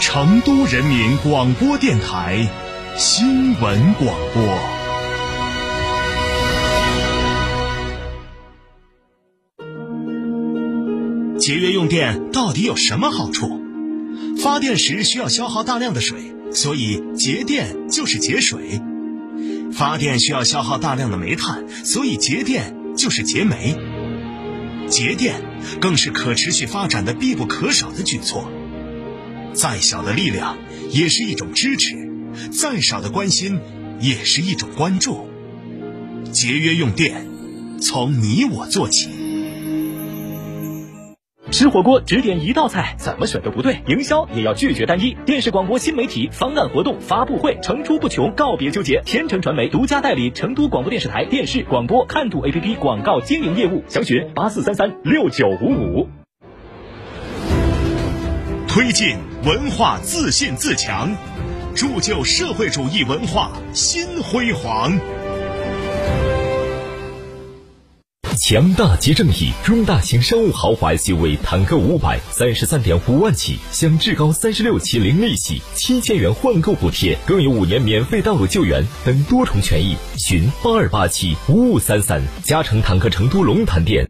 成都人民广播电台新闻广播。节约用电到底有什么好处？发电时需要消耗大量的水，所以节电就是节水；发电需要消耗大量的煤炭，所以节电就是节煤。节电更是可持续发展的必不可少的举措。再小的力量也是一种支持，再少的关心也是一种关注。节约用电，从你我做起。吃火锅只点一道菜，怎么选都不对。营销也要拒绝单一。电视广播新媒体方案活动发布会层出不穷，告别纠结。天成传媒独家代理成都广播电视台电视广播看度 APP 广告经营业务，详询八四三三六九五五。推进文化自信自强，铸就社会主义文化新辉煌。强大即正义，中大型商务豪华 SUV 坦克五百，三十三点五万起，享至高三十六期零利息，七千元换购补贴，更有五年免费道路救援等多重权益。寻八二八七五五三三，嘉诚坦克成都龙潭店。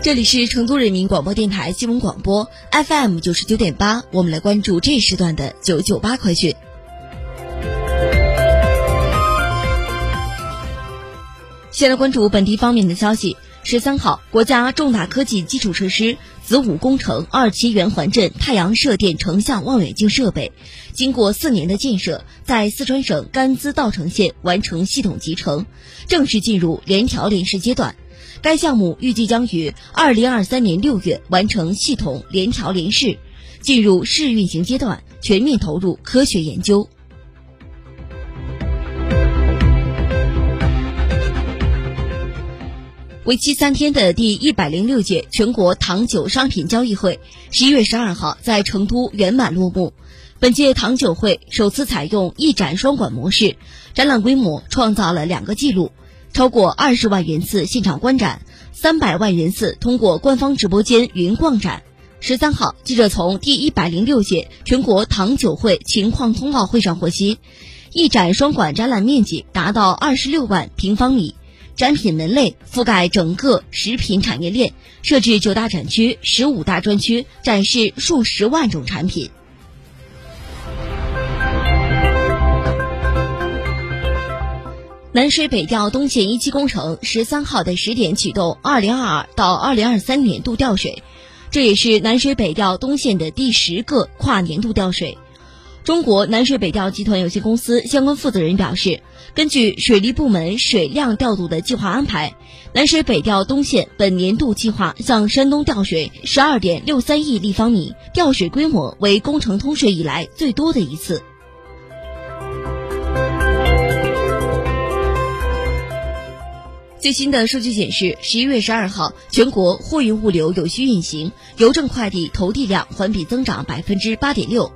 这里是成都人民广播电台新闻广播 FM 九十九点八，我们来关注这时段的九九八快讯。先来关注本地方面的消息。十三号，国家重大科技基础设施子午工程二期圆环镇太阳射电成像望远镜设备，经过四年的建设，在四川省甘孜稻城县完成系统集成，正式进入联调联试阶段。该项目预计将于二零二三年六月完成系统联调联试，进入试运行阶段，全面投入科学研究。为期三天的第一百零六届全国糖酒商品交易会，十一月十二号在成都圆满落幕。本届糖酒会首次采用一展双馆模式，展览规模创造了两个纪录。超过二十万人次现场观展，三百万人次通过官方直播间云逛展。十三号，记者从第一百零六届全国糖酒会情况通报会上获悉，一展双馆展览面积达到二十六万平方米，展品门类覆盖整个食品产业链，设置九大展区、十五大专区，展示数十万种产品。南水北调东线一期工程十三号的十点启动二零二二到二零二三年度调水，这也是南水北调东线的第十个跨年度调水。中国南水北调集团有限公司相关负责人表示，根据水利部门水量调度的计划安排，南水北调东线本年度计划向山东调水十二点六三亿立方米，调水规模为工程通水以来最多的一次。最新的数据显示，十一月十二号，全国货运物流有序运行，邮政快递投递量环比增长百分之八点六。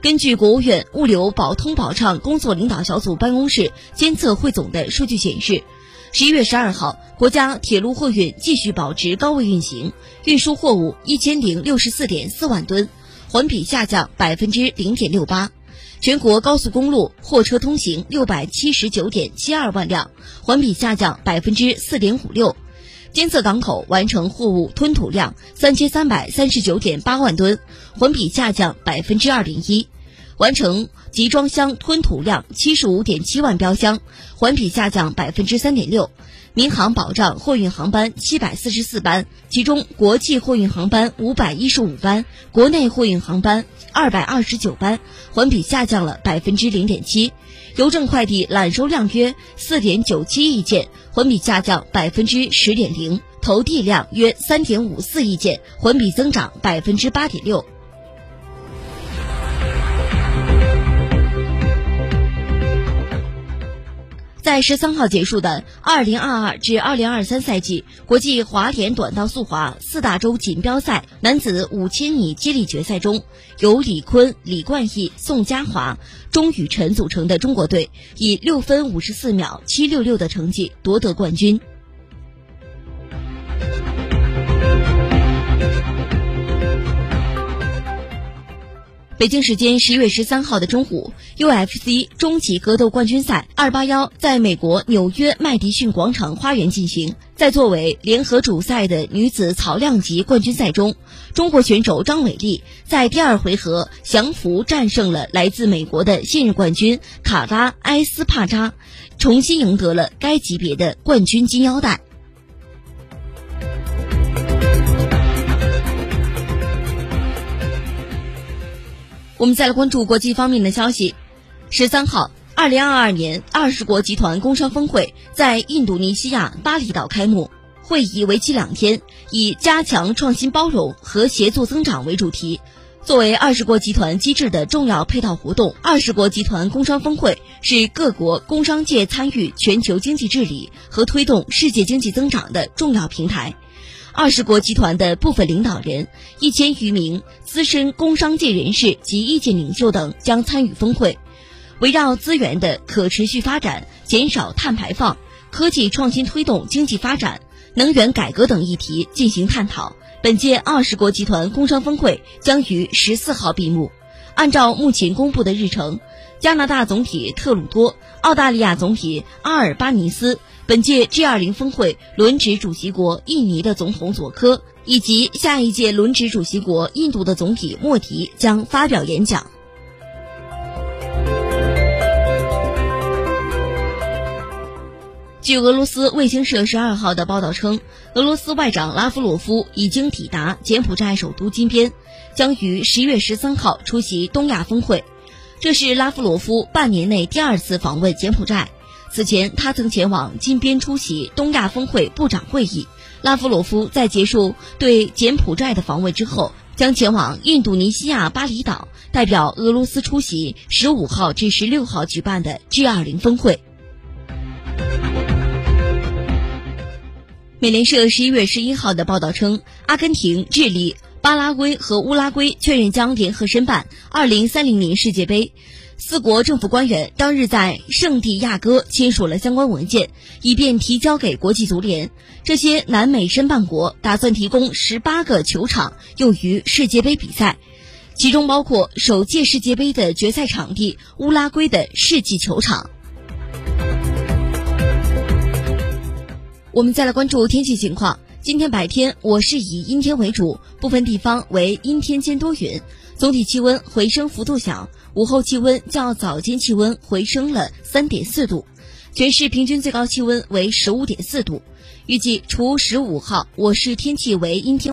根据国务院物流保通保畅工作领导小组办公室监测汇总的数据显示，十一月十二号，国家铁路货运继续保持高位运行，运输货物一千零六十四点四万吨，环比下降百分之零点六八。全国高速公路货车通行六百七十九点七二万辆，环比下降百分之四点五六。监测港口完成货物吞吐量三千三百三十九点八万吨，环比下降百分之二点一。完成集装箱吞吐量七十五点七万标箱，环比下降百分之三点六。民航保障货运航班七百四十四班，其中国际货运航班五百一十五班，国内货运航班二百二十九班，环比下降了百分之零点七。邮政快递揽收量约四点九七亿件，环比下降百分之十点零。投递量约三点五四亿件，环比增长百分之八点六。在十三号结束的二零二二至二零二三赛季国际滑铁短道速滑四大洲锦标赛男子五千米接力决赛中，由李坤、李冠毅、宋佳华、钟雨辰组成的中国队以六分五十四秒七六六的成绩夺得冠军。北京时间十一月十三号的中午，UFC 终极格斗冠军赛二八幺在美国纽约麦迪逊广场花园进行。在作为联合主赛的女子草量级冠军赛中，中国选手张伟丽在第二回合降服战胜了来自美国的现任冠军卡拉埃斯帕扎，重新赢得了该级别的冠军金腰带。我们再来关注国际方面的消息。十三号，二零二二年二十国集团工商峰会在印度尼西亚巴厘岛开幕。会议为期两天，以加强创新包容和协作增长为主题。作为二十国集团机制的重要配套活动，二十国集团工商峰会是各国工商界参与全球经济治理和推动世界经济增长的重要平台。二十国集团的部分领导人、一千余名资深工商界人士及意见领袖等将参与峰会，围绕资源的可持续发展、减少碳排放、科技创新推动经济发展、能源改革等议题进行探讨。本届二十国集团工商峰会将于十四号闭幕。按照目前公布的日程，加拿大总理特鲁多、澳大利亚总理阿尔巴尼斯。本届 G20 峰会轮值主席国印尼的总统佐科以及下一届轮值主席国印度的总理莫迪将发表演讲。据俄罗斯卫星社十二号的报道称，俄罗斯外长拉夫罗夫已经抵达柬埔寨首都金边，将于十一月十三号出席东亚峰会。这是拉夫罗夫半年内第二次访问柬埔寨。此前，他曾前往金边出席东亚峰会部长会议。拉夫罗夫在结束对柬埔寨的访问之后，将前往印度尼西亚巴厘岛，代表俄罗斯出席十五号至十六号举办的 G20 峰会。美联社十一月十一号的报道称，阿根廷、智利、巴拉圭和乌拉圭确认将联合申办二零三零年世界杯。四国政府官员当日在圣地亚哥签署了相关文件，以便提交给国际足联。这些南美申办国打算提供十八个球场用于世界杯比赛，其中包括首届世界杯的决赛场地乌拉圭的世纪球场。我们再来关注天气情况。今天白天我市以阴天为主，部分地方为阴天兼多云，总体气温回升幅度小。午后气温较早间气温回升了三点四度，全市平均最高气温为十五点四度。预计除十五号我市天气为阴天。